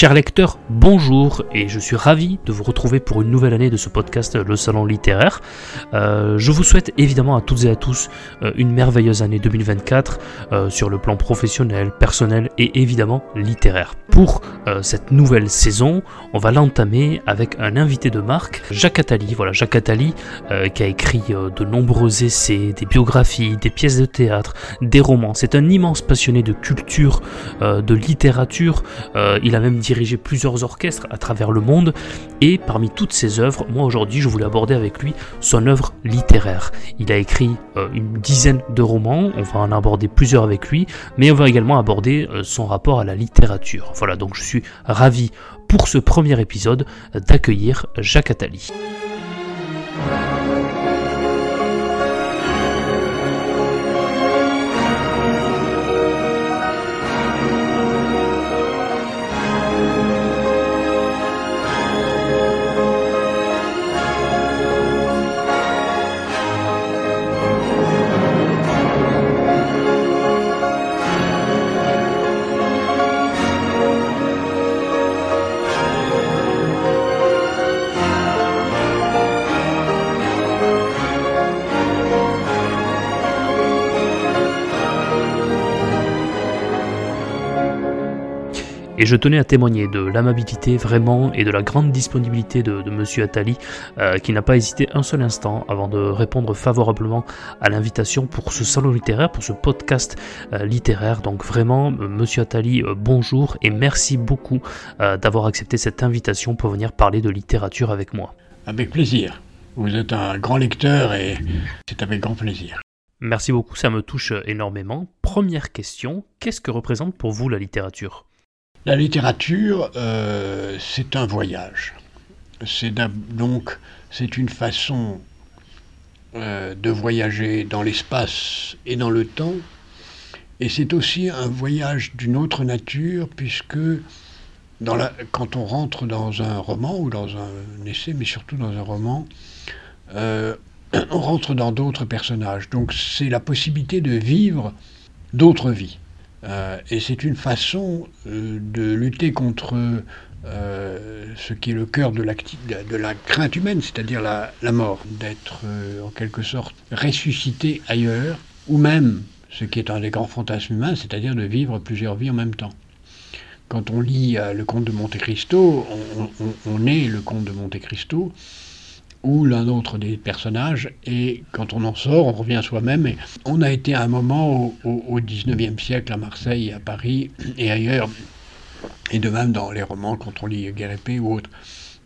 Chers lecteurs, bonjour et je suis ravi de vous retrouver pour une nouvelle année de ce podcast Le Salon littéraire. Euh, je vous souhaite évidemment à toutes et à tous euh, une merveilleuse année 2024 euh, sur le plan professionnel, personnel et évidemment littéraire. Pour cette nouvelle saison, on va l'entamer avec un invité de marque, Jacques Attali. Voilà, Jacques Attali qui a écrit de nombreux essais, des biographies, des pièces de théâtre, des romans. C'est un immense passionné de culture, de littérature. il a même dirigé plusieurs orchestres à travers le monde et parmi toutes ses œuvres, moi aujourd'hui je voulais aborder avec lui son œuvre littéraire. Il a écrit euh, une dizaine de romans, on va en aborder plusieurs avec lui, mais on va également aborder euh, son rapport à la littérature. Voilà, donc je suis ravi pour ce premier épisode d'accueillir Jacques Attali. Et je tenais à témoigner de l'amabilité vraiment et de la grande disponibilité de, de Monsieur Attali, euh, qui n'a pas hésité un seul instant avant de répondre favorablement à l'invitation pour ce salon littéraire, pour ce podcast euh, littéraire. Donc vraiment, euh, Monsieur Attali, bonjour et merci beaucoup d'avoir accepté cette invitation pour venir parler de littérature avec moi. Avec plaisir. Vous êtes un grand lecteur et c'est avec grand plaisir. Merci beaucoup, ça me touche énormément. Première question, qu'est-ce que représente pour vous la littérature? La littérature, euh, c'est un voyage. C'est donc c'est une façon euh, de voyager dans l'espace et dans le temps. Et c'est aussi un voyage d'une autre nature, puisque quand on rentre dans un roman ou dans un essai, mais surtout dans un roman, euh, on rentre dans d'autres personnages. Donc c'est la possibilité de vivre d'autres vies. Euh, et c'est une façon euh, de lutter contre euh, ce qui est le cœur de, la crainte humaine, c'est-à-dire la, mort, d'être en quelque sorte ressuscité ailleurs, ou même ce qui est un des grands fantasmes humains, c'est-à-dire de vivre plusieurs vies en même temps. Quand on lit le conte de Monte Cristo, on est le conte de Monte Cristo, ou l'un autre des personnages, et quand on en sort, on revient soi-même. On a été à un moment au, XIXe siècle à Marseille, à Paris et ailleurs, et de même dans les romans quand on lit Guerre ou autre.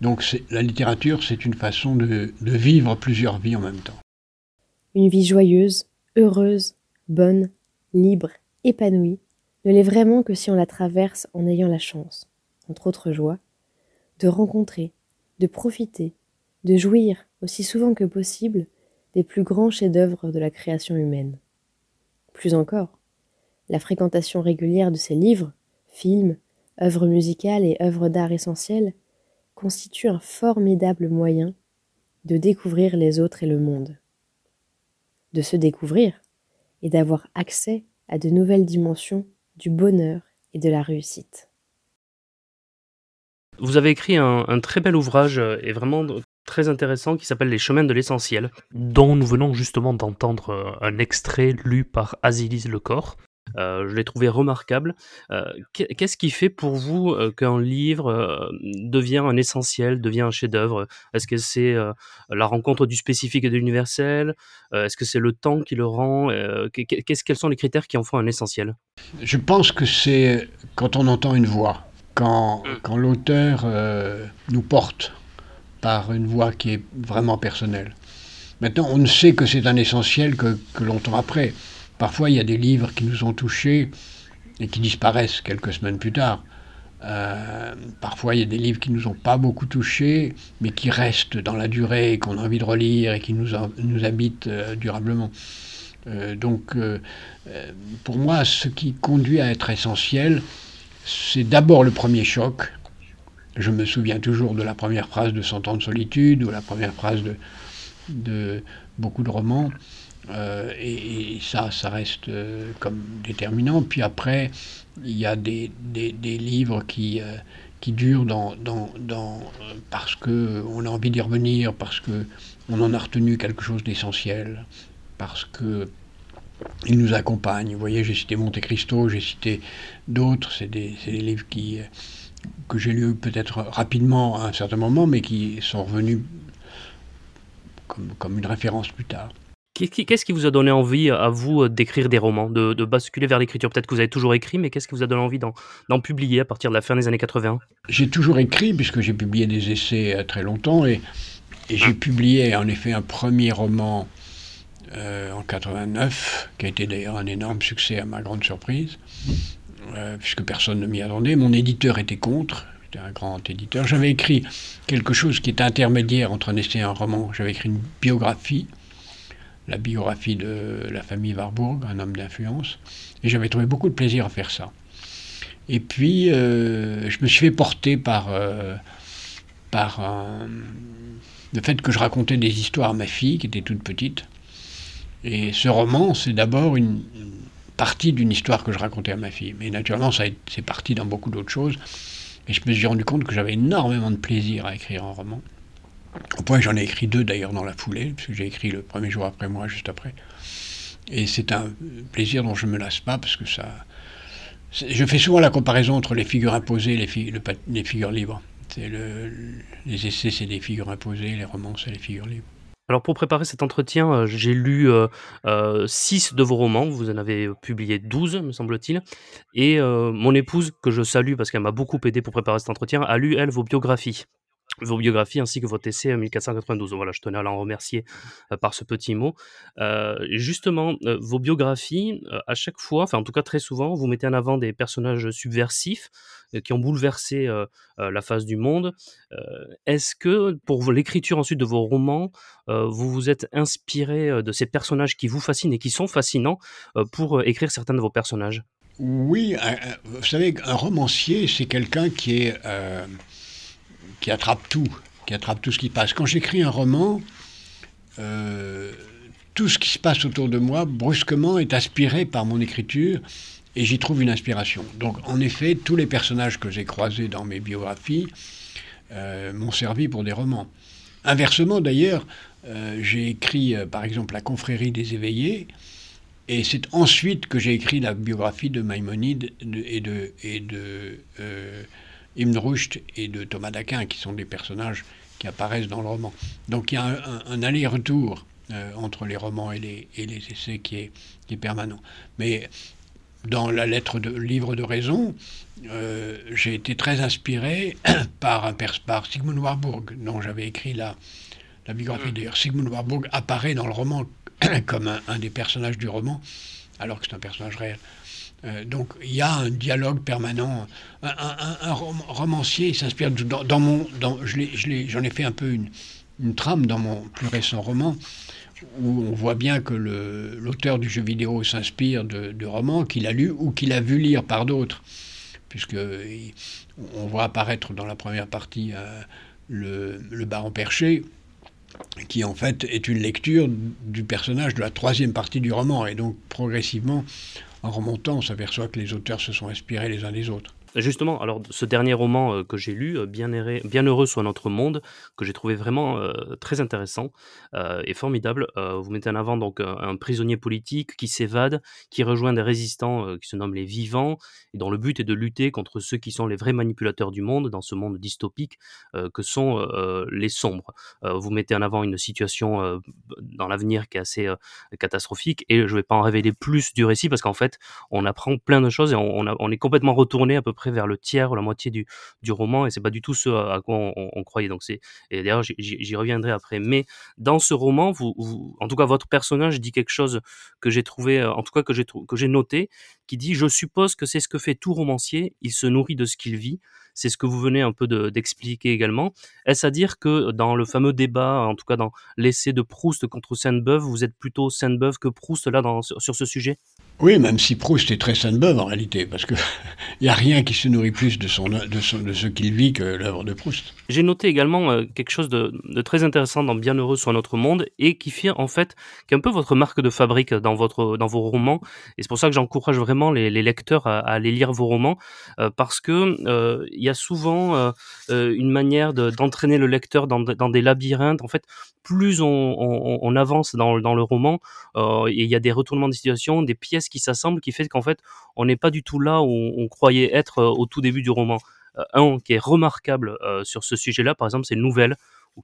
Donc la littérature, c'est une façon de, de vivre plusieurs vies en même temps. Une vie joyeuse, heureuse, bonne, libre, épanouie, ne l'est vraiment que si on la traverse en ayant la chance, entre autres joies, de rencontrer, de profiter, de jouir aussi souvent que possible des plus grands chefs-d'œuvre de la création humaine. Plus encore, la fréquentation régulière de ces livres, films, œuvres musicales et œuvres d'art essentielles constitue un formidable moyen de découvrir les autres et le monde. De se découvrir et d'avoir accès à de nouvelles dimensions du bonheur et de la réussite. Vous avez écrit un, très bel ouvrage et vraiment très intéressant qui s'appelle Les chemins de l'essentiel, dont nous venons justement d'entendre euh, un extrait lu par Azilis Lecor. Euh, je l'ai trouvé remarquable. Euh, qu'est-ce qui fait pour vous qu'un livre devient un essentiel, devient un chef-d'œuvre? Est-ce que c'est la rencontre du spécifique et de l'universel? Est-ce que c'est le temps qui le rend? Quels sont les critères qui en font un essentiel? Je pense que c'est quand on entend une voix, quand, mm. quand l'auteur nous porte par une voix qui est vraiment personnelle. Maintenant, on ne sait que c'est un essentiel que, longtemps après. Parfois, il y a des livres qui nous ont touchés et qui disparaissent quelques semaines plus tard. Euh, parfois, il y a des livres qui nous ont pas beaucoup touchés, mais qui restent dans la durée, qu'on a envie de relire et qui nous, habitent euh, durablement. Euh, donc, pour moi, ce qui conduit à être essentiel, c'est d'abord le premier choc, je me souviens toujours de la première phrase de Cent ans de solitude ou la première phrase de, beaucoup de romans. Euh, et, ça, ça reste euh, comme déterminant. Puis après, il y a des, des, livres qui, euh, qui dure dans, dans, dans, parce qu'on a envie d'y revenir, parce qu'on en a retenu quelque chose d'essentiel, parce que il nous accompagne. Vous voyez, j'ai cité Monte Cristo, j'ai cité d'autres, c'est des, des, livres qui, que j'ai lus peut-être rapidement à un certain moment, mais qui sont revenus comme, comme une référence plus tard. Qu'est-ce qui vous a donné envie à vous d'écrire des romans, de, de basculer vers l'écriture? Peut-être que vous avez toujours écrit, mais qu'est-ce qui vous a donné envie d'en publier à partir de la fin des années 80 J'ai toujours écrit, puisque j'ai publié des essais euh, très longtemps, et, et j'ai publié en effet un premier roman euh, en 89, qui a été d'ailleurs un énorme succès à ma grande surprise, euh, puisque personne ne m'y attendait. Mon éditeur était contre, c'était un grand éditeur. J'avais écrit quelque chose qui était intermédiaire entre un essai et un roman. J'avais écrit une biographie la biographie de la famille Warburg, un homme d'influence, et j'avais trouvé beaucoup de plaisir à faire ça. Et puis, euh, je me suis fait porter par, euh, par le fait que je racontais des histoires à ma fille, qui était toute petite. Et ce roman, c'est d'abord une, partie d'une histoire que je racontais à ma fille. Mais naturellement, c'est parti dans beaucoup d'autres choses. Et je me suis rendu compte que j'avais énormément de plaisir à écrire un roman. Au point que j'en ai écrit deux d'ailleurs dans la foulée, parce j'ai écrit le premier jour après moi, juste après. Et c'est un plaisir dont je ne me lasse pas, parce que ça. Je fais souvent la comparaison entre les figures imposées et les, figures libres. Le, les essais, c'est des figures imposées, les romans, c'est les figures libres. Alors pour préparer cet entretien, euh, j'ai lu euh, euh, six de vos romans, vous en avez publié 12 me semble-t-il, et mon épouse, que je salue parce qu'elle m'a beaucoup aidé pour préparer cet entretien, a lu elle vos biographies vos biographies ainsi que votre essai 1492. Voilà, je tenais à l'en remercier euh, par ce petit mot. Euh, justement, euh, vos biographies, à chaque fois, enfin en tout cas très souvent, vous mettez en avant des personnages subversifs qui ont bouleversé la face du monde. Est-ce que pour l'écriture ensuite de vos romans, vous vous êtes inspiré de ces personnages qui vous fascinent et qui sont fascinants pour écrire certains de vos personnages? Oui, vous savez, un romancier, c'est quelqu'un qui est qui attrape tout, qui attrape tout ce qui passe. Quand j'écris un roman, euh, tout ce qui se passe autour de moi, brusquement, est aspiré par mon écriture et j'y trouve une inspiration. Donc, en effet, tous les personnages que j'ai croisés dans mes biographies euh, m'ont servi pour des romans. Inversement, d'ailleurs, euh, j'ai écrit, par exemple, La confrérie des éveillés, et c'est ensuite que j'ai écrit la biographie de Maïmonide et de, et de Ibn Rushd et de Thomas d'Aquin, qui sont des personnages qui apparaissent dans le roman. Donc il y a un, aller-retour euh, entre les romans et les, et les essais qui est, qui est, permanent. Mais dans la lettre de livre de raison, euh, j'ai été très inspiré par, un, par Sigmund Warburg, dont j'avais écrit la, la biographie. Mm. D'ailleurs, Sigmund Warburg apparaît dans le roman comme un, un, des personnages du roman, alors que c'est un personnage réel. Euh, donc il y a un dialogue permanent. Un, romancier s'inspire dans, mon, dans, j'en ai, fait un peu une, une, trame dans mon plus récent roman où on voit bien que l'auteur du jeu vidéo s'inspire de, de, romans qu'il a lus ou qu'il a vu lire par d'autres, puisque on voit apparaître dans la première partie euh, le, le baron perché qui en fait est une lecture du personnage de la troisième partie du roman. Et donc progressivement, en remontant, on s'aperçoit que les auteurs se sont inspirés les uns des autres. Justement, alors ce dernier roman euh, que j'ai lu, euh, Bien, Bien, heureux soit notre monde, que j'ai trouvé vraiment euh, très intéressant et formidable. vous mettez en avant donc un, prisonnier politique qui s'évade, qui rejoint des résistants qui se nomment les vivants, et dont le but est de lutter contre ceux qui sont les vrais manipulateurs du monde dans ce monde dystopique que sont les sombres. vous mettez en avant une situation dans l'avenir qui est assez catastrophique, et je ne vais pas en révéler plus du récit parce qu'en fait, on apprend plein de choses et on est complètement retourné à peu près vers le tiers ou la moitié du, du roman, et c'est pas du tout ce à quoi on, croyait. Donc c'est et d'ailleurs j'y reviendrai après. Mais dans ce roman, vous, en tout cas votre personnage dit quelque chose que j'ai trouvé, euh, en tout cas que j'ai que j'ai noté, qui dit je suppose que c'est ce que fait tout romancier, il se nourrit de ce qu'il vit. C'est ce que vous venez un peu d'expliquer également. Est-ce à dire que dans le fameux débat, en tout cas dans l'essai de Proust contre Sainte-Beuve, vous êtes plutôt Sainte-Beuve que Proust là sur ce sujet? Oui, même si Proust est très Sainte-Beuve en réalité, parce qu'il n'y a rien qui se nourrit plus de, ce qu'il vit que l'œuvre de Proust. J'ai noté également euh, quelque chose de, très intéressant dans Bienheureux soit notre monde et qui fait en fait qu'un peu votre marque de fabrique dans, votre, dans vos romans. Et c'est pour ça que j'encourage vraiment les, lecteurs à, aller lire vos romans parce que il y a souvent une manière d'entraîner le lecteur dans, des labyrinthes. En fait, plus on, avance dans, le roman, il y a des retournements de situation, des pièces qui s'assemblent, qui fait qu'en fait, on n'est pas du tout là où on croyait être au tout début du roman. un qui est remarquable sur ce sujet-là, par exemple, c'est Nouvelle ou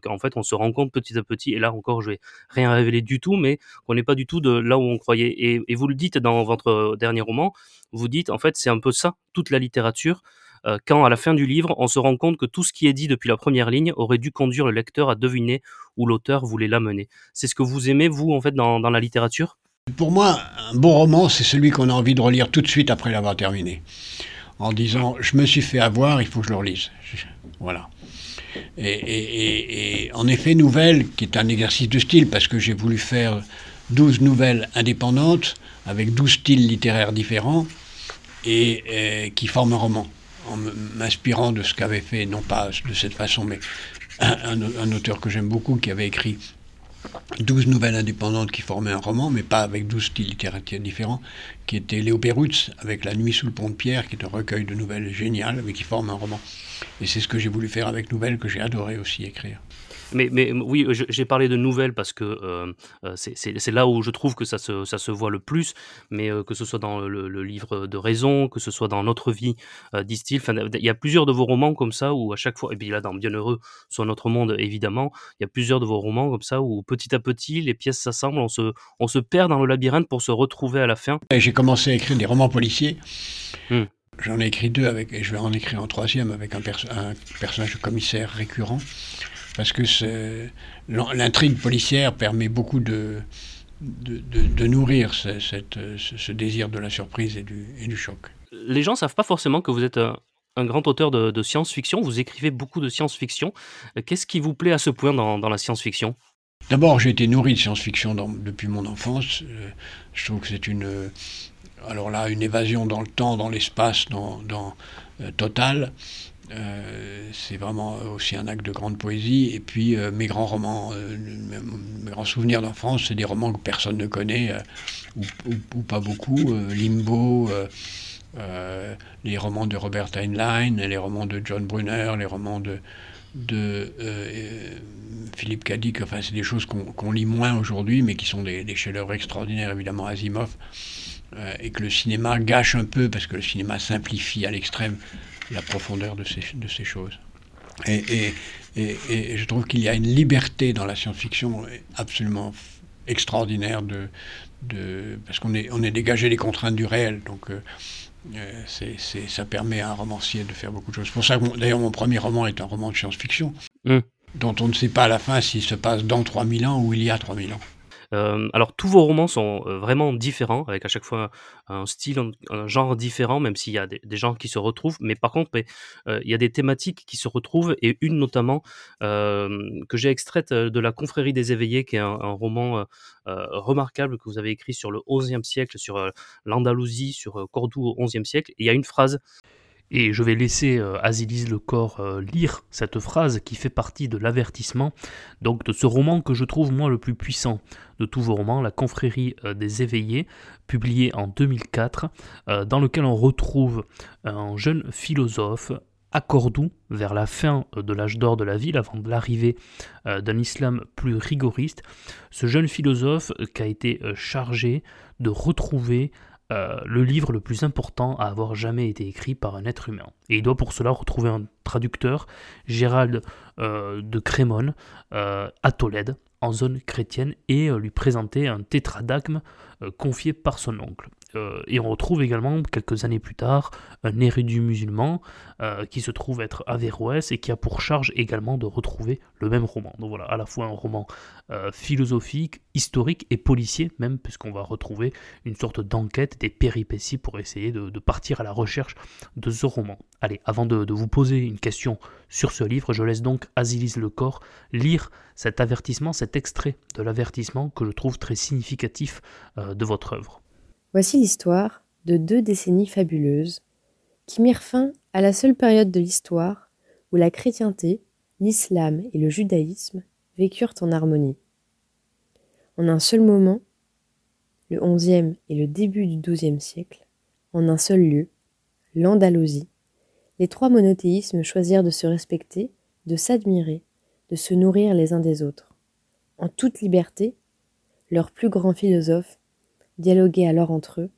qu'en fait on se rend compte petit à petit, et là encore je vais rien révéler du tout, mais qu'on n'est pas du tout là où on croyait. Et, vous le dites dans votre dernier roman, vous dites en fait c'est un peu ça, toute la littérature, euh, quand à la fin du livre on se rend compte que tout ce qui est dit depuis la première ligne aurait dû conduire le lecteur à deviner où l'auteur voulait l'amener. C'est ce que vous aimez vous en fait dans la littérature? Pour moi, un bon roman c'est celui qu'on a envie de relire tout de suite après l'avoir terminé. En disant, je me suis fait avoir, il faut que je le relise. Voilà. Et, en effet, Nouvelle, qui est un exercice de style, parce que j'ai voulu faire 12 nouvelles indépendantes, avec 12 styles littéraires différents, et, qui forment un roman, en m'inspirant de ce qu'avait fait, non pas de cette façon, mais un auteur que j'aime beaucoup, qui avait écrit 12 nouvelles indépendantes qui formaient un roman, mais pas avec 12 styles littéraires différents, qui était Léo Perutz, avec La nuit sous le pont de pierre, qui est un recueil de nouvelles géniales, mais qui forme un roman. Et c'est ce que j'ai voulu faire avec Nouvelles, que j'ai adoré aussi écrire. Mais, mais oui, j'ai parlé de nouvelles parce que euh, euh, c'est là où je trouve que ça se, ça se voit le plus, mais euh, que ce soit dans le, livre de raison, que ce soit dans Notre vie, disent-ils. Il y a plusieurs de vos romans comme ça où à chaque fois, et puis là dans Bienheureux, sur Notre monde évidemment, il y a plusieurs de vos romans comme ça où petit à petit les pièces s'assemblent, on se, on se perd dans le labyrinthe pour se retrouver à la fin. J'ai commencé à écrire des romans policiers. Mmh. J'en ai écrit deux avec, et je vais en écrire un troisième avec un, un personnage de commissaire récurrent parce que l'intrigue policière permet beaucoup de, de, nourrir ce, cette, ce, désir de la surprise et du, et du choc. Les gens ne savent pas forcément que vous êtes un, grand auteur de, science-fiction, vous écrivez beaucoup de science-fiction. Qu'est-ce qui vous plaît à ce point dans, dans la science-fiction? D'abord, j'ai été nourri de science-fiction depuis mon enfance. Euh, je trouve que c'est une, alors là, une évasion dans le temps, dans l'espace, dans, dans euh, total. Euh, c'est vraiment aussi un acte de grande poésie. Et puis euh, mes grands romans, euh, mes, grands souvenirs d'enfance, c'est des romans que personne ne connaît, ou, pas beaucoup. Limbo, les romans de Robert Heinlein, les romans de John Brunner, les romans de, Philippe Cadic. Enfin, c'est des choses qu'on lit moins aujourd'hui, mais qui sont des, des chefs-d'œuvre extraordinaires, évidemment, Asimov. et que le cinéma gâche un peu, parce que le cinéma simplifie à l'extrême la profondeur de ces, de ces choses. Et, et, et, je trouve qu'il y a une liberté dans la science-fiction absolument extraordinaire de, de parce qu'on est, on est dégagé des contraintes du réel. Donc euh, euh, c'est, ça permet à un romancier de faire beaucoup de choses. C'est pour ça que d'ailleurs mon premier roman est un roman de science-fiction, mmh. dont on ne sait pas à la fin s'il se passe dans 3000 ans ou il y a 3000 ans. Euh, alors tous vos romans sont euh, vraiment différents, avec à chaque fois un style, un, genre différent, même s'il y a des, genres qui se retrouvent. Mais par contre, euh, il y a des thématiques qui se retrouvent, et une notamment que j'ai extraite de La Confrérie des Éveillés, qui est un, roman remarquable que vous avez écrit sur le XIe siècle, sur l'Andalousie, sur Cordoue au XIe siècle. il y a une phrase et je vais laisser euh, Azilise le corps euh, lire cette phrase qui fait partie de l'avertissement, donc de ce roman que je trouve moi le plus puissant de tous vos romans, La confrérie euh, des éveillés, publié en 2004, dans lequel on retrouve un jeune philosophe à Cordoue, vers la fin de l'âge d'or de la ville, avant l'arrivée d'un islam plus rigoriste, ce jeune philosophe qui a été chargé de retrouver euh, le livre le plus important à avoir jamais été écrit par un être humain. Et il doit pour cela retrouver un traducteur, Gérald euh, de Crémone, euh, à Tolède, en zone chrétienne, et lui présenter un tétradagme confié par son oncle. Euh, et on retrouve également, quelques années plus tard, un érudit musulman euh, qui se trouve être Averroès et qui a pour charge également de retrouver le même roman. Donc voilà, à la fois un roman euh, philosophique, historique et policier, même, puisqu'on va retrouver une sorte d'enquête, des péripéties pour essayer de, partir à la recherche de ce roman. Allez, avant de, de, vous poser une question sur ce livre, je laisse donc Asilis Le Corps lire cet avertissement, cet extrait de l'avertissement que je trouve très significatif de votre œuvre. Voici l'histoire de deux décennies fabuleuses qui mirent fin à la seule période de l'histoire où la chrétienté, l'islam et le judaïsme vécurent en harmonie. En un seul moment, le XIe et le début du XIIe siècle, en un seul lieu, l'Andalousie, les trois monothéismes choisirent de se respecter, de s'admirer, de se nourrir les uns des autres. En toute liberté, leurs plus grands philosophes dialoguaient alors entre eux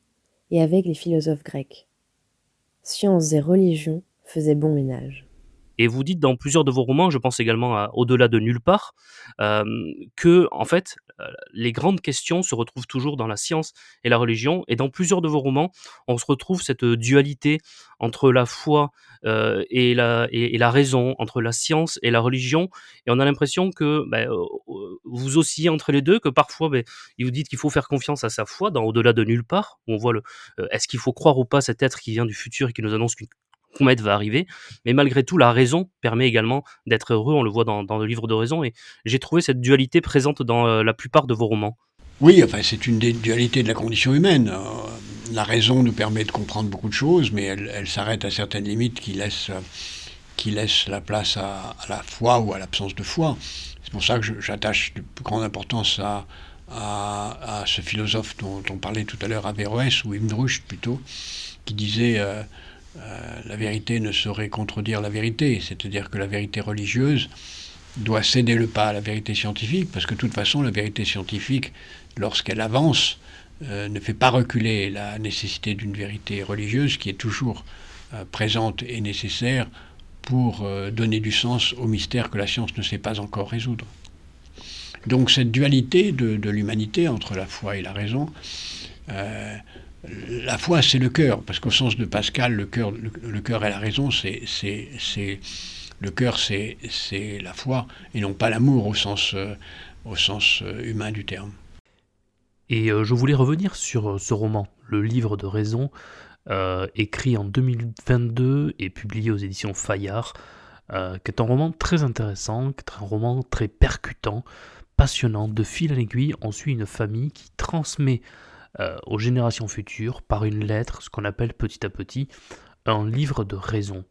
et avec les philosophes grecs. Sciences et religions faisaient bon ménage. Et vous dites dans plusieurs de vos romans, je pense également à Au-delà de nulle part, euh, que en fait euh, les grandes questions se retrouvent toujours dans la science et la religion. Et dans plusieurs de vos romans, on se retrouve cette dualité entre la foi euh, et, la, raison, entre la science et la religion. Et on a l'impression que ben, vous oscillez entre les deux, que parfois ben, vous dites qu'il faut faire confiance à sa foi dans Au-delà de nulle part, où on voit le est-ce qu'il faut croire ou pas cet être qui vient du futur et qui nous annonce qu'une comète va arriver. Mais malgré tout, la raison permet également d'être heureux. On le voit dans, le livre de raison. Et j'ai trouvé cette dualité présente dans euh, la plupart de vos romans. Oui, enfin, c'est une des dualités de la condition humaine. Euh, la raison nous permet de comprendre beaucoup de choses, mais elle, s'arrête à certaines limites qui laissent, qui laissent la place à, la foi ou à l'absence de foi. C'est pour ça que j'attache de plus grande importance à, à, ce philosophe dont, on parlait tout à l'heure, Averroès, ou Ibn Rushd plutôt, qui disait euh, euh, la vérité ne saurait contredire la vérité, c'est-à-dire que la vérité religieuse doit céder le pas à la vérité scientifique, parce que de toute façon, la vérité scientifique, lorsqu'elle avance, euh, ne fait pas reculer la nécessité d'une vérité religieuse qui est toujours euh, présente et nécessaire pour donner du sens au mystère que la science ne sait pas encore résoudre. Donc cette dualité de, de l'humanité entre la foi et la raison, la foi, c'est le cœur, parce qu'au sens de Pascal, le cœur, le, cœur et la raison, c'est, c'est, le cœur, c'est, c'est la foi, et non pas l'amour au sens, euh, au sens euh, humain du terme. Et euh, je voulais revenir sur ce roman, Le Livre de Raison, écrit en 2022 et publié aux éditions Fayard, qui est un roman très intéressant, qui est un roman très percutant, passionnant. De fil en aiguille, on suit une famille qui transmet euh, aux générations futures par une lettre, ce qu'on appelle petit à petit un livre de raison.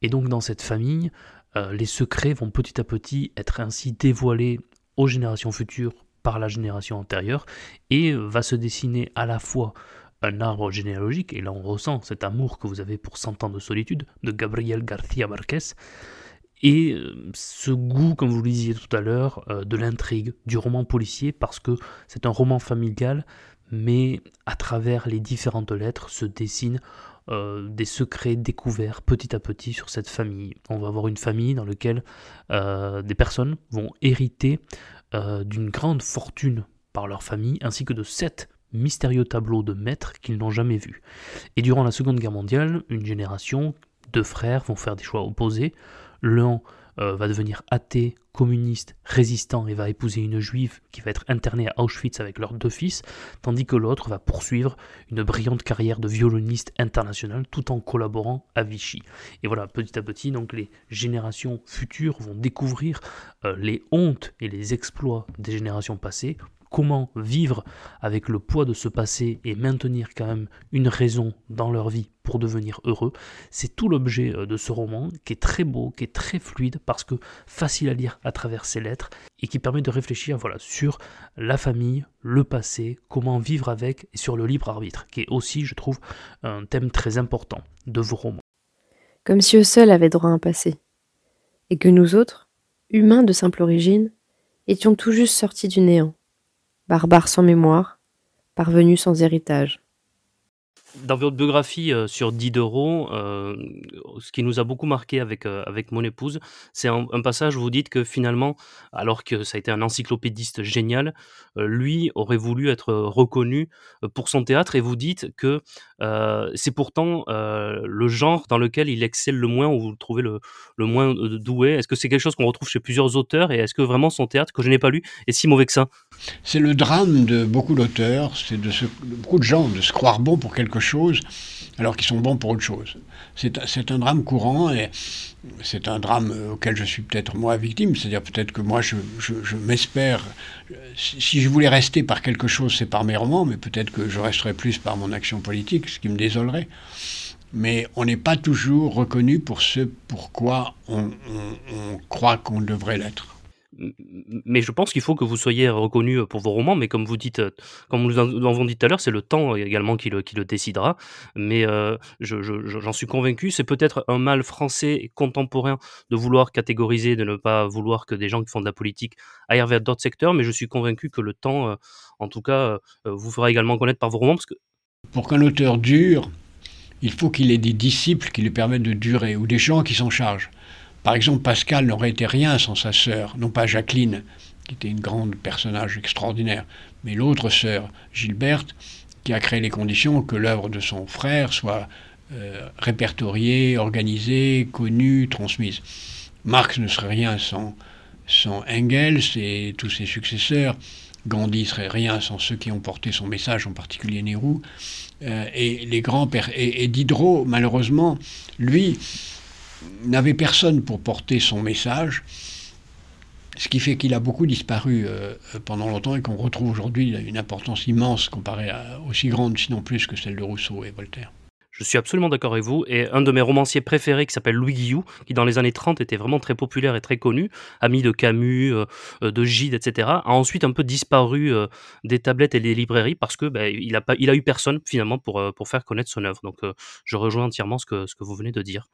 Et donc dans cette famille, euh, les secrets vont petit à petit être ainsi dévoilés aux générations futures par la génération antérieure et va se dessiner à la fois un arbre généalogique, et là on ressent cet amour que vous avez pour Cent ans de solitude de Gabriel García Márquez, et euh, ce goût, comme vous le disiez tout à l'heure, de l'intrigue, du roman policier, parce que c'est un roman familial, mais à travers les différentes lettres se dessinent euh, des secrets découverts petit à petit sur cette famille. On va avoir une famille dans laquelle euh, des personnes vont hériter euh, d'une grande fortune par leur famille, ainsi que de sept mystérieux tableaux de maîtres qu'ils n'ont jamais vus. Et durant la Seconde Guerre mondiale, une génération, deux frères vont faire des choix opposés. L'un euh, va devenir athée, communiste, résistant et va épouser une juive qui va être internée à Auschwitz avec leurs deux fils, tandis que l'autre va poursuivre une brillante carrière de violoniste international tout en collaborant à Vichy. Et voilà, petit à petit, donc les générations futures vont découvrir euh, les hontes et les exploits des générations passées comment vivre avec le poids de ce passé et maintenir quand même une raison dans leur vie pour devenir heureux. C'est tout l'objet euh, de ce roman qui est très beau, qui est très fluide parce que facile à lire à travers ses lettres et qui permet de réfléchir voilà, sur la famille, le passé, comment vivre avec et sur le libre arbitre, qui est aussi, je trouve, un thème très important de vos romans. Comme si eux seuls avaient droit à un passé, et que nous autres, humains de simple origine, étions tout juste sortis du néant barbare sans mémoire, parvenu sans héritage dans votre biographie euh, sur Diderot, euh, ce qui nous a beaucoup marqué avec, euh, avec mon épouse, c'est un, passage où vous dites que finalement, alors que ça a été un encyclopédiste génial, lui aurait voulu être reconnu pour son théâtre et vous dites que c'est pourtant le genre dans lequel il excelle le moins ou vous le trouvez le, le moins doué. Est-ce que c'est quelque chose qu'on retrouve chez plusieurs auteurs et est-ce que vraiment son théâtre, que je n'ai pas lu, est si mauvais que ça? C'est le drame de beaucoup d'auteurs, c'est de, de beaucoup de gens de se croire bon pour quelque chose alors qu'ils sont bons pour autre chose. C'est un drame courant et c'est un drame auquel je suis peut-être moi victime, c'est-à-dire peut-être que moi je, m'espère, si je voulais rester par quelque chose c'est par mes romans, mais peut-être que je resterais plus par mon action politique, ce qui me désolerait. Mais on n'est pas toujours reconnu pour ce pourquoi on croit qu'on devrait l'être mais je pense qu'il faut que vous soyez reconnu pour vos romans, mais comme vous dites, comme nous l'avons dit tout à l'heure, c'est le temps également qui le, qui le décidera. Mais j'en suis convaincu, c'est peut-être un mal français contemporain de vouloir catégoriser, de ne pas vouloir que des gens qui font de la politique aillent vers d'autres secteurs, mais je suis convaincu que le temps, en tout cas, vous fera également connaître par vos romans. Pour qu'un auteur dure, il faut qu'il ait des disciples qui lui permettent de durer, ou des gens qui s'en chargent. Par exemple, Pascal n'aurait été rien sans sa sœur, non pas Jacqueline, qui était une grande personnage extraordinaire, mais l'autre sœur, Gilberte, qui a créé les conditions que l'œuvre de son frère soit euh, répertoriée, organisée, connue, transmise. Marx ne serait rien sans, Engels et tous ses successeurs. Gandhi serait rien sans ceux qui ont porté son message, en particulier Nehru. Euh, et les grands et Diderot, malheureusement, lui, n'avait personne pour porter son message, ce qui fait qu'il a beaucoup disparu euh, pendant longtemps et qu'on retrouve aujourd'hui une importance immense comparée à aussi grande, sinon plus, que celle de Rousseau et Voltaire. Je suis absolument d'accord avec vous. Et un de mes romanciers préférés qui s'appelle Louis Guillou, qui dans les années 30 était vraiment très populaire et très connu, ami de Camus, euh, euh, de Gide, etc., a ensuite un peu disparu des tablettes et des librairies parce que ben, il, a pas, il a eu personne finalement pour, pour faire connaître son œuvre. Donc je rejoins entièrement ce que, ce que vous venez de dire.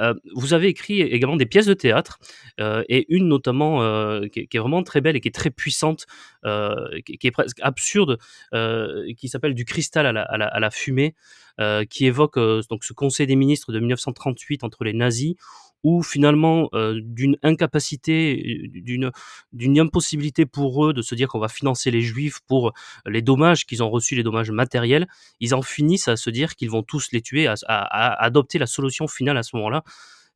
Euh, vous avez écrit également des pièces de théâtre, euh, et une notamment euh, qui, est vraiment très belle et qui est très puissante, qui, est presque absurde, qui s'appelle Du cristal à la, à la fumée, qui évoque donc ce Conseil des ministres de 1938 entre les nazis, ou finalement euh, d'une incapacité, d'une d'une impossibilité pour eux de se dire qu'on va financer les juifs pour les dommages qu'ils ont reçus, les dommages matériels, ils en finissent à se dire qu'ils vont tous les tuer, à adopter la solution finale à ce moment-là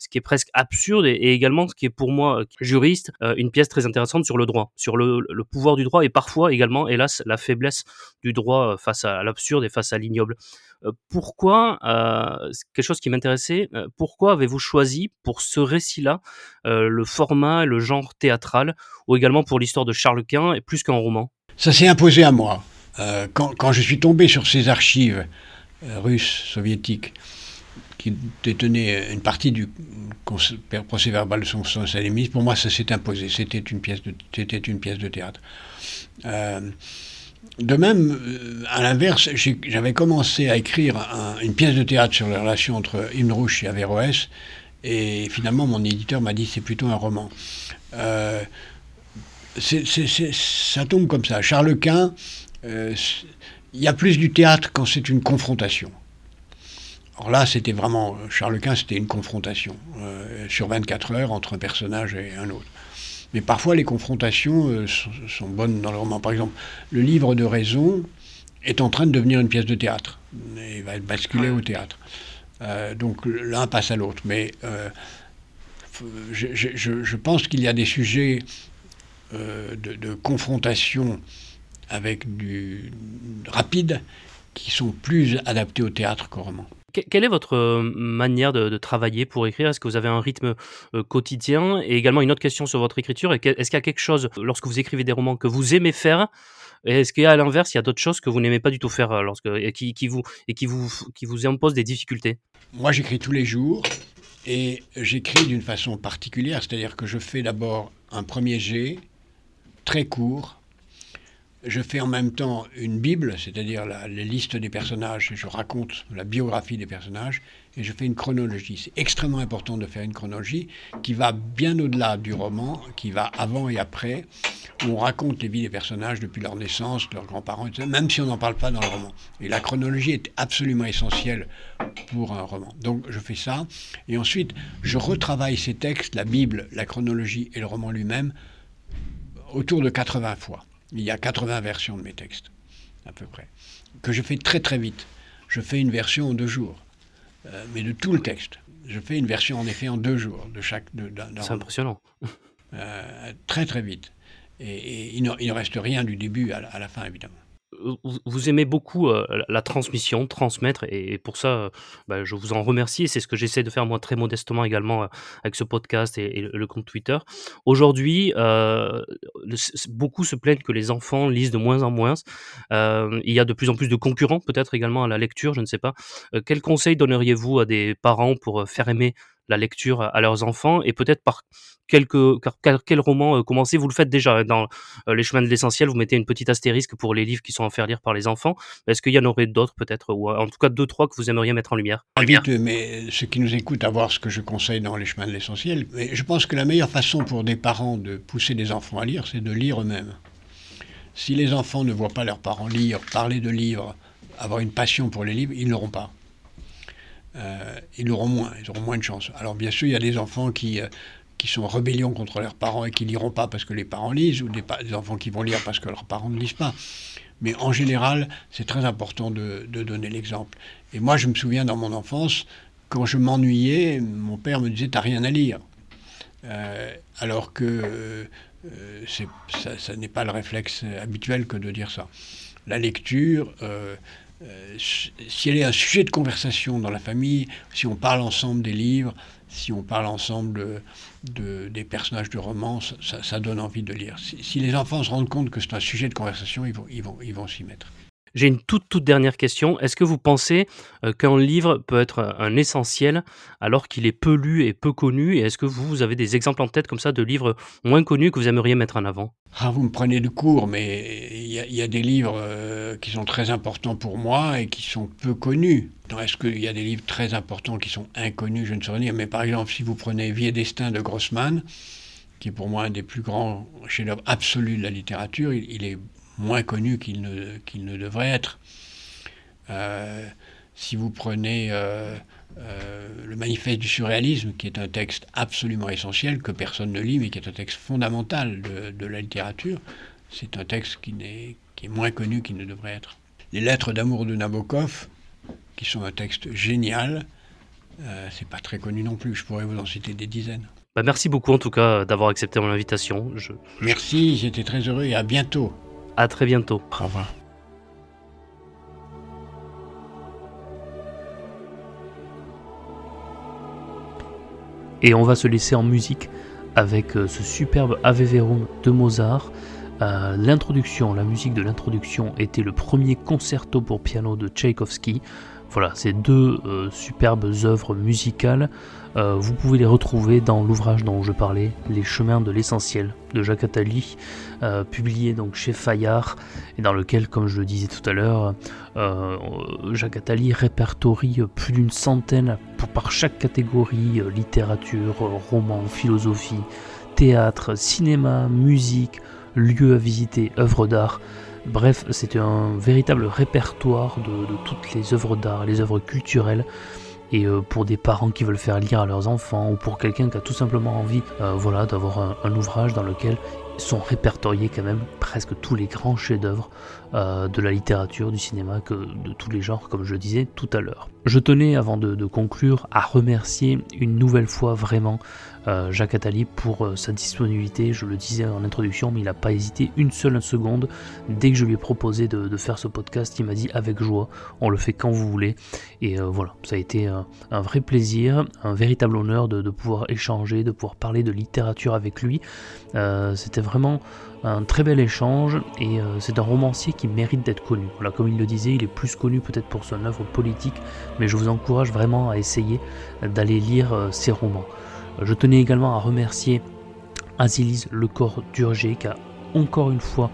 ce qui est presque absurde et, également ce qui est pour moi juriste euh, une pièce très intéressante sur le droit, sur le, pouvoir du droit et parfois également, hélas, la faiblesse du droit euh, face à l'absurde et face à l'ignoble. Euh, pourquoi, quelque chose qui m'intéressait, pourquoi avez-vous choisi pour ce récit-là le format, le genre théâtral, ou également pour l'histoire de Charles Quint, et plus qu'un roman? Ça s'est imposé à moi. quand, je suis tombé sur ces archives russes, soviétiques, qui détenait une partie du procès verbal de son socialisme, pour moi, ça s'est imposé. C'était une pièce de, c'était une pièce de théâtre. Euh, de même, euh, à l'inverse, j'avais commencé à écrire une pièce de théâtre sur les relations entre Imrouche et Averroès, et finalement, mon éditeur m'a dit c'est plutôt un roman. Euh, ça tombe comme ça. Charles Quint, il y a plus du théâtre quand c'est une confrontation. Alors là, c'était vraiment, Charles Quint, c'était une confrontation euh, sur 24 heures entre un personnage et un autre. Mais parfois, les confrontations euh, sont, bonnes dans le roman. Par exemple, le livre de raison est en train de devenir une pièce de théâtre. Il va basculer au théâtre. Euh, donc l'un passe à l'autre. Mais je, pense qu'il y a des sujets de, de, confrontation avec du rapide qui sont plus adaptés au théâtre qu'au roman. Quelle est votre euh, manière de, travailler pour écrire? Est-ce que vous avez un rythme euh, quotidien? Et également une autre question sur votre écriture. Est-ce qu'il y a quelque chose, lorsque vous écrivez des romans, que vous aimez faire est-ce qu'à l'inverse, il y a d'autres choses que vous n'aimez pas du tout faire euh, lorsque, et, qui, vous, et qui, vous, qui vous imposent des difficultés? Moi, j'écris tous les jours et j'écris d'une façon particulière, c'est-à-dire que je fais d'abord un premier jet très court je fais en même temps une Bible, c'est-à-dire la, liste des personnages, je raconte la biographie des personnages, et je fais une chronologie. C'est extrêmement important de faire une chronologie qui va bien au-delà du roman, qui va avant et après, où on raconte les vies des personnages depuis leur naissance, leurs grands-parents, même si on n'en parle pas dans le roman. Et la chronologie est absolument essentielle pour un roman. Donc je fais ça, et ensuite je retravaille ces textes, la Bible, la chronologie et le roman lui-même, autour de 80 fois. Il y a 80 versions de mes textes, à peu près, que je fais très très vite. Je fais une version en deux jours, euh, mais de tout le texte. Je fais une version en effet en deux jours de chaque. C'est impressionnant. Euh, très très vite. Et, il, ne, reste rien du début à la fin, évidemment vous aimez beaucoup euh, la transmission, transmettre, et, pour ça, euh, bah, je vous en remercie. C'est ce que j'essaie de faire moi très modestement également euh, avec ce podcast et, le compte Twitter. Aujourd'hui, beaucoup se plaignent que les enfants lisent de moins en moins. il y a de plus en plus de concurrents, peut-être également à la lecture, je ne sais pas. quel conseil donneriez-vous à des parents pour faire aimer la lecture à leurs enfants et peut-être par quelques quel roman euh, commencer Vous le faites déjà hein, dans euh, Les chemins de l'essentiel, vous mettez une petite astérisque pour les livres qui sont à faire lire par les enfants. Est-ce qu'il y en aurait d'autres peut-être ou en tout cas deux trois que vous aimeriez mettre en lumière? Mais ceux qui nous écoutent à voir ce que je conseille dans Les chemins de l'essentiel. Mais je pense que la meilleure façon pour des parents de pousser des enfants à lire, c'est de lire eux-mêmes. Si les enfants ne voient pas leurs parents lire, parler de livres, avoir une passion pour les livres, ils n'auront pas. Euh, ils auront moins, ils auront moins de chance. Alors bien sûr, il y a des enfants qui, euh, qui sont en rébellion contre leurs parents et qui liront pas parce que les parents lisent, ou des, enfants qui vont lire parce que leurs parents ne lisent pas. Mais en général, c'est très important de, donner l'exemple. Et moi, je me souviens dans mon enfance, quand je m'ennuyais, mon père me disait T'as rien à lire. Euh, alors que ça, ça n'est pas le réflexe habituel que de dire ça. La lecture, euh, si elle est un sujet de conversation dans la famille, si on parle ensemble des livres, si on parle ensemble de, des personnages de romance, ça, donne envie de lire. Si, les enfants se rendent compte que c'est un sujet de conversation, ils vont, ils vont, ils vont s'y mettre. J'ai une toute toute dernière question. Est-ce que vous pensez euh, qu'un livre peut être un essentiel alors qu'il est peu lu et peu connu? Et est-ce que vous, vous avez des exemples en tête comme ça de livres moins connus que vous aimeriez mettre en avant? Ah, Vous me prenez de court, mais il y, a des livres euh, qui sont très importants pour moi et qui sont peu connus. Est-ce qu'il y a des livres très importants qui sont inconnus? Je ne saurais dire. Mais par exemple, si vous prenez Vie et Destin de Grossman, qui est pour moi un des plus grands chefs-d'œuvre absolus de la littérature, il est moins connu qu'il ne, ne devrait être. Euh, si vous prenez euh, le manifeste du surréalisme, qui est un texte absolument essentiel, que personne ne lit, mais qui est un texte fondamental de la littérature, c'est un texte qui, est moins connu qu'il ne devrait être. Les lettres d'amour de Nabokov, qui sont un texte génial, c'est pas très connu non plus, je pourrais vous en citer des dizaines. Bah merci beaucoup en tout cas d'avoir accepté mon invitation. Je... Merci, j'étais très heureux et à bientôt. À très bientôt. Au revoir. Et on va se laisser en musique avec euh, ce superbe Ave Verum de Mozart. Euh, l'introduction, la musique de l'introduction était le premier concerto pour piano de Tchaïkovski. Voilà, ces deux euh, superbes œuvres musicales euh, vous pouvez les retrouver dans l'ouvrage dont je parlais, Les chemins de l'essentiel de Jacques Attali, publié donc chez Fayard, et dans lequel, comme je le disais tout à l'heure, Jacques Attali répertorie plus d'une centaine par chaque catégorie littérature, roman, philosophie, théâtre, cinéma, musique, lieux à visiter, œuvres d'art. Bref, c'est un véritable répertoire de, toutes les œuvres d'art, les œuvres culturelles et euh, pour des parents qui veulent faire lire à leurs enfants ou pour quelqu'un qui a tout simplement envie euh, voilà, d'avoir un, ouvrage dans lequel sont répertoriés quand même presque tous les grands chefs-d'œuvre euh, de la littérature, du cinéma, que de tous les genres, comme je le disais tout à l'heure. Je tenais, avant de conclure, à remercier une nouvelle fois vraiment euh, Jacques Attali pour euh, sa disponibilité. Je le disais en introduction, mais il n'a pas hésité une seule seconde. Dès que je lui ai proposé de, faire ce podcast, il m'a dit avec joie, on le fait quand vous voulez. Et voilà, ça a été un, vrai plaisir, un véritable honneur de, pouvoir échanger, de pouvoir parler de littérature avec lui. C'était vraiment un très bel échange et c'est un romancier qui mérite d'être connu. Comme il le disait, il est plus connu peut-être pour son œuvre politique, mais je vous encourage vraiment à essayer d'aller lire ses romans. Je tenais également à remercier Azilise Lecor Durger qui a encore une fois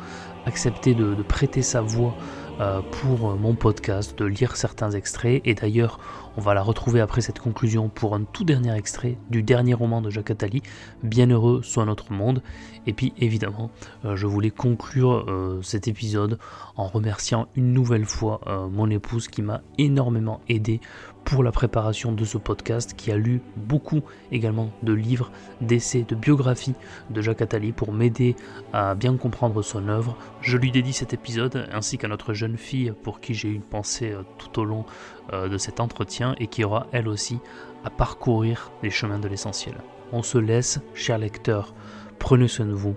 accepté de, prêter sa voix euh, pour mon podcast, de lire certains extraits. Et d'ailleurs, on va la retrouver après cette conclusion pour un tout dernier extrait du dernier roman de Jacques Attali, Bienheureux soit notre monde. Et puis évidemment, euh, je voulais conclure euh, cet épisode en remerciant une nouvelle fois mon épouse qui m'a énormément aidé pour la préparation de ce podcast, qui a lu beaucoup également de livres, d'essais, de biographies de Jacques Attali pour m'aider à bien comprendre son œuvre. Je lui dédie cet épisode ainsi qu'à notre jeune fille pour qui j'ai eu une pensée euh, tout au long euh, de cet entretien et qui aura elle aussi à parcourir les chemins de l'essentiel. On se laisse, chers lecteurs, prenez soin de vous,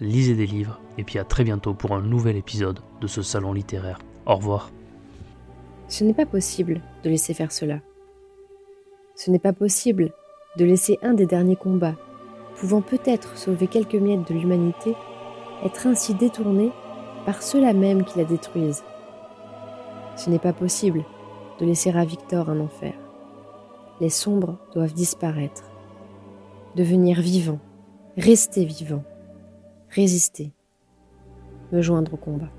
lisez des livres et puis à très bientôt pour un nouvel épisode de ce salon littéraire. Au revoir. Ce n'est pas possible de laisser faire cela. Ce n'est pas possible de laisser un des derniers combats, pouvant peut-être sauver quelques miettes de l'humanité, être ainsi détourné par ceux-là même qui la détruisent. Ce n'est pas possible de laisser à Victor un enfer. les sombres doivent disparaître, devenir vivant, rester vivant, résister, me joindre au combat.